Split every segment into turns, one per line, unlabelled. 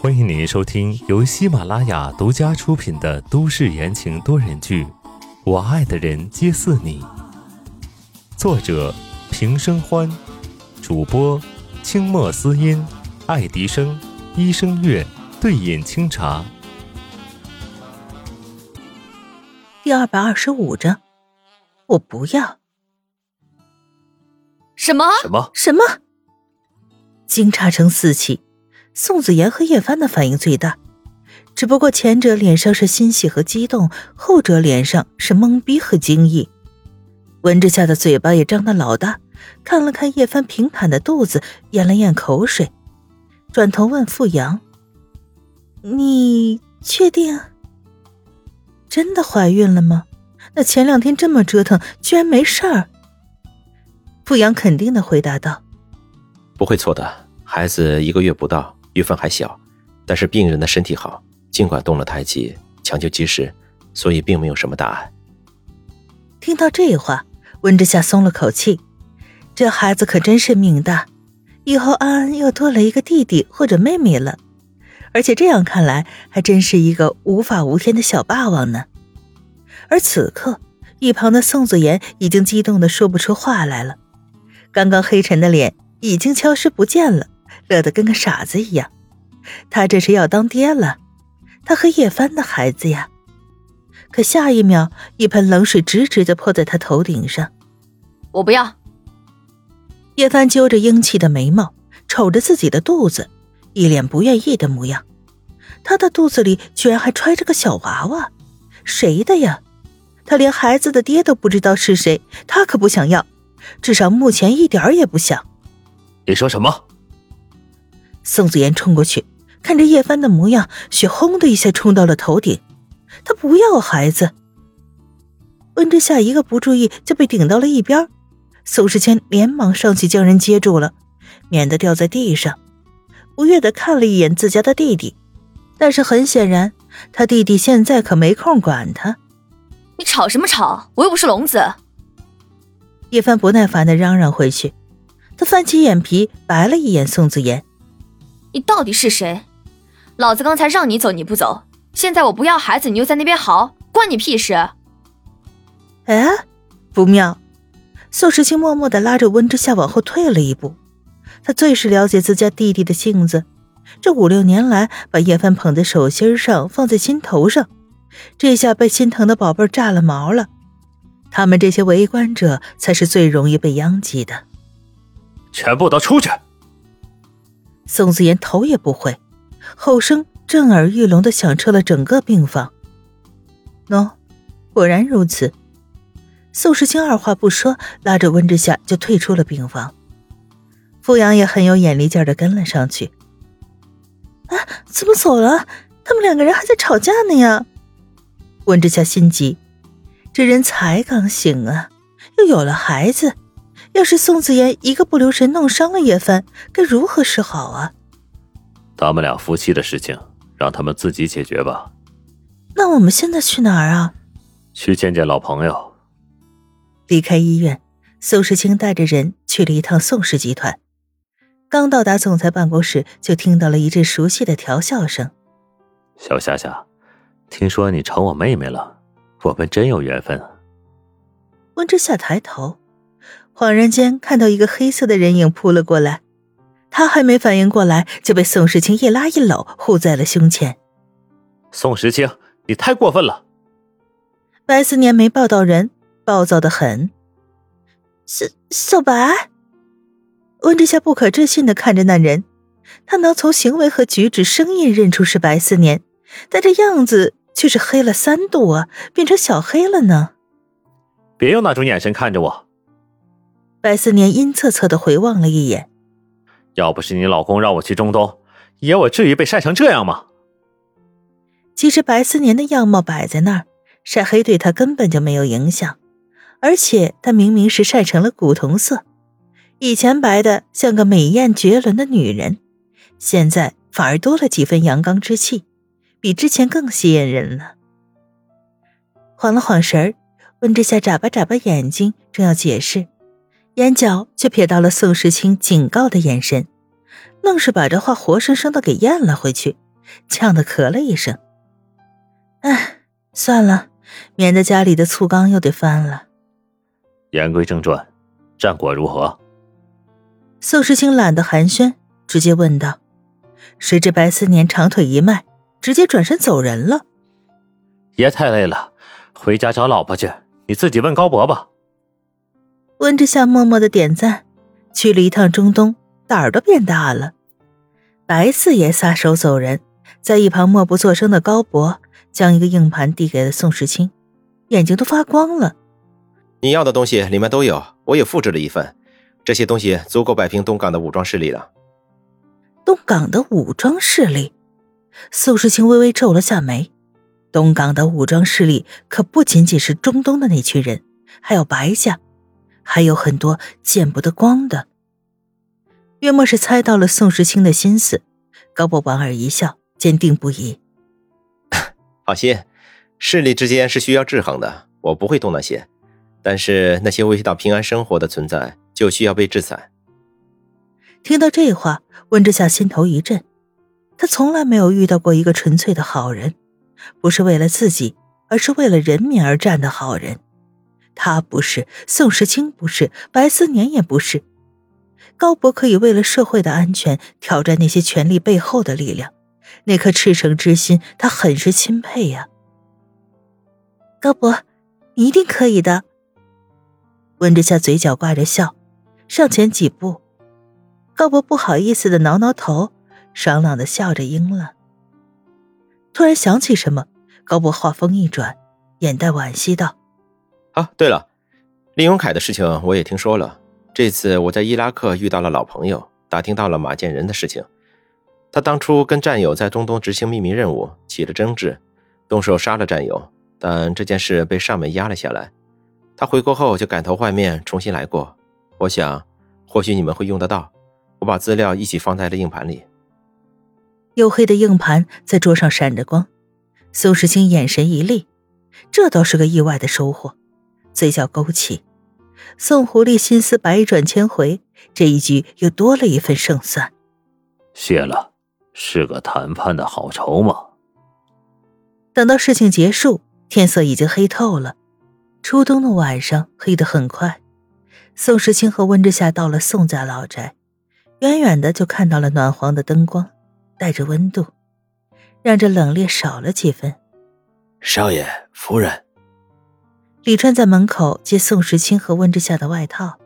欢迎您收听由喜马拉雅独家出品的都市言情多人剧《我爱的人皆似你》，作者平生欢，主播清墨思音、爱迪生、医生月、对饮清茶。
第二百二十五章，我不要。
什么？
什么？
什么？惊诧声四起，宋子妍和叶帆的反应最大，只不过前者脸上是欣喜和激动，后者脸上是懵逼和惊异。温之夏的嘴巴也张得老大，看了看叶帆平坦的肚子，咽了咽口水，转头问傅阳：“你确定真的怀孕了吗？那前两天这么折腾，居然没事儿？”傅阳肯定的回答道：“
不会错的，孩子一个月不到，月份还小，但是病人的身体好，尽管动了胎气，抢救及时，所以并没有什么大碍。”
听到这话，温之夏松了口气，这孩子可真是命大，以后安安又多了一个弟弟或者妹妹了，而且这样看来，还真是一个无法无天的小霸王呢。而此刻，一旁的宋子妍已经激动的说不出话来了。刚刚黑沉的脸已经消失不见了，乐得跟个傻子一样。他这是要当爹了，他和叶帆的孩子呀。可下一秒，一盆冷水直直的泼在他头顶上。
我不要。
叶帆揪着英气的眉毛，瞅着自己的肚子，一脸不愿意的模样。他的肚子里居然还揣着个小娃娃，谁的呀？他连孩子的爹都不知道是谁，他可不想要。至少目前一点也不想。
你说什么？
宋子妍冲过去，看着叶帆的模样，血轰的一下冲到了头顶。他不要孩子。温之夏一个不注意就被顶到了一边，宋时谦连忙上去将人接住了，免得掉在地上。不悦的看了一眼自家的弟弟，但是很显然，他弟弟现在可没空管他。
你吵什么吵？我又不是聋子。
叶帆不耐烦的嚷嚷回去，他翻起眼皮白了一眼宋子妍：“
你到底是谁？老子刚才让你走你不走，现在我不要孩子，你又在那边嚎，关你屁事？”
哎，不妙！宋时清默默的拉着温之夏往后退了一步，他最是了解自家弟弟的性子，这五六年来把叶帆捧在手心上，放在心头上，这下被心疼的宝贝炸了毛了。他们这些围观者才是最容易被殃及的。
全部都出去！
宋子妍头也不回，吼声震耳欲聋的响彻了整个病房。喏，果然如此。宋时清二话不说，拉着温之夏就退出了病房。傅阳也很有眼力劲的跟了上去。啊，怎么走了？他们两个人还在吵架呢呀！温之夏心急。这人才刚醒啊，又有了孩子，要是宋子妍一个不留神弄伤了叶帆，该如何是好啊？
他们俩夫妻的事情，让他们自己解决吧。
那我们现在去哪儿啊？
去见见老朋友。
离开医院，宋时清带着人去了一趟宋氏集团。刚到达总裁办公室，就听到了一阵熟悉的调笑声：“
小夏夏，听说你成我妹妹了。”我们真有缘分啊！
温之夏抬头，恍然间看到一个黑色的人影扑了过来，他还没反应过来，就被宋时清一拉一搂，护在了胸前。
宋时清，你太过分了！
白思年没抱到人，暴躁的很。小小白，温之夏不可置信的看着那人，他能从行为和举止、声音认出是白思年，但这样子。却是黑了三度啊，变成小黑了呢。
别用那种眼神看着我。
白思年阴恻恻的回望了一眼。
要不是你老公让我去中东，爷我至于被晒成这样吗？
其实白思年的样貌摆在那儿，晒黑对他根本就没有影响。而且他明明是晒成了古铜色，以前白的像个美艳绝伦的女人，现在反而多了几分阳刚之气。比之前更吸引人了。晃了晃神儿，温之夏眨巴眨巴眼睛，正要解释，眼角却瞥到了宋时清警告的眼神，愣是把这话活生生的给咽了回去，呛得咳了一声。哎，算了，免得家里的醋缸又得翻了。
言归正传，战果如何？
宋时清懒得寒暄，直接问道。谁知白思年长腿一迈，直接转身走人了。
爷太累了，回家找老婆去。你自己问高博吧。
温之夏默默的点赞。去了一趟中东，胆儿都变大了。白四爷撒手走人，在一旁默不作声的高博将一个硬盘递给了宋时清，眼睛都发光了。
你要的东西里面都有，我也复制了一份，这些东西足够摆平东港的武装势力了。
东港的武装势力？宋时清微微皱了下眉。东港的武装势力可不仅仅是中东的那群人，还有白家。还有很多见不得光的。月末是猜到了宋时清的心思，高博莞尔一笑，坚定不移：“
放心，势力之间是需要制衡的，我不会动那些。但是那些威胁到平安生活的存在，就需要被制裁。”
听到这话，温之夏心头一震。他从来没有遇到过一个纯粹的好人，不是为了自己，而是为了人民而战的好人。他不是宋时清，不是白思年，也不是高博。可以为了社会的安全挑战那些权力背后的力量，那颗赤诚之心，他很是钦佩呀。高博，你一定可以的。温之夏嘴角挂着笑，上前几步。高博不好意思的挠挠头，爽朗的笑着应了。突然想起什么，高博话锋一转，眼带惋惜道。
啊，对了，林永凯的事情我也听说了。这次我在伊拉克遇到了老朋友，打听到了马建仁的事情。他当初跟战友在中东执行秘密任务，起了争执，动手杀了战友，但这件事被上面压了下来。他回国后就改头换面，重新来过。我想，或许你们会用得到。我把资料一起放在了硬盘里。
黝黑的硬盘在桌上闪着光，苏时清眼神一厉，这倒是个意外的收获。嘴角勾起，宋狐狸心思百转千回，这一局又多了一份胜算。
谢了，是个谈判的好筹码。
等到事情结束，天色已经黑透了。初冬的晚上黑得很快。宋时清和温之夏到了宋家老宅，远远的就看到了暖黄的灯光，带着温度，让这冷冽少了几分。
少爷夫人。
李川在门口接宋时清和温之夏的外套，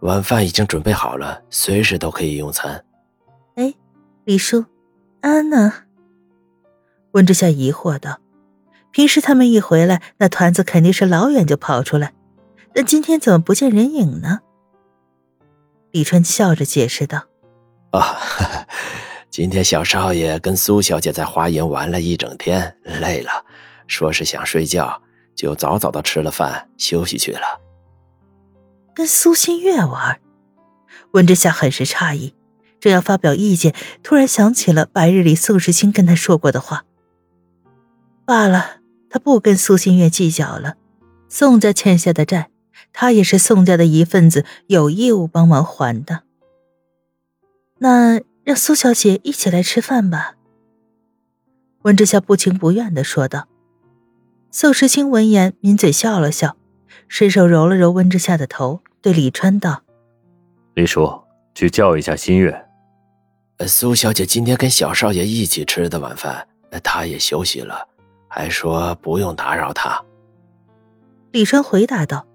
晚饭已经准备好了，随时都可以用餐。
哎，李叔，安呢？温之夏疑惑道：“平时他们一回来，那团子肯定是老远就跑出来，但今天怎么不见人影呢？”李川笑着解释道：“
啊，今天小少爷跟苏小姐在花园玩了一整天，累了，说是想睡觉。”就早早的吃了饭，休息去了。
跟苏新月玩，温之夏很是诧异，正要发表意见，突然想起了白日里宋时清跟他说过的话。罢了，他不跟苏新月计较了。宋家欠下的债，他也是宋家的一份子，有义务帮忙还的。那让苏小姐一起来吃饭吧。温之夏不情不愿的说道。宋时清闻言抿嘴笑了笑，伸手揉了揉温之夏的头，对李川道：“
李叔，去叫一下新月。
苏小姐今天跟小少爷一起吃的晚饭，她也休息了，还说不用打扰她。”
李川回答道：“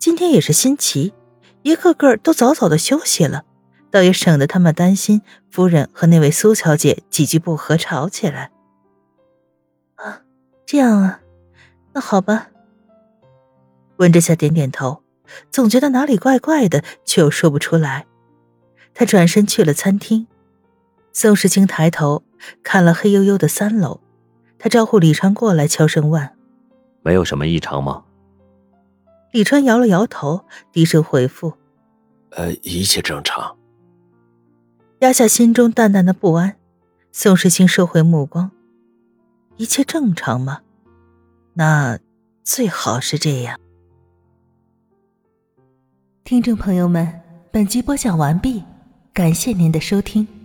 今天也是新奇，一个个都早早的休息了，倒也省得他们担心夫人和那位苏小姐几句不和吵起来。”啊，这样啊。那好吧，温之夏点点头，总觉得哪里怪怪的，却又说不出来。他转身去了餐厅。宋时清抬头看了黑黝黝的三楼，他招呼李川过来，悄声问：“
没有什么异常吗？”
李川摇了摇头，低声回复：“
呃，一切正常。”
压下心中淡淡的不安，宋时清收回目光：“一切正常吗？”那最好是这样。听众朋友们，本集播讲完毕，感谢您的收听。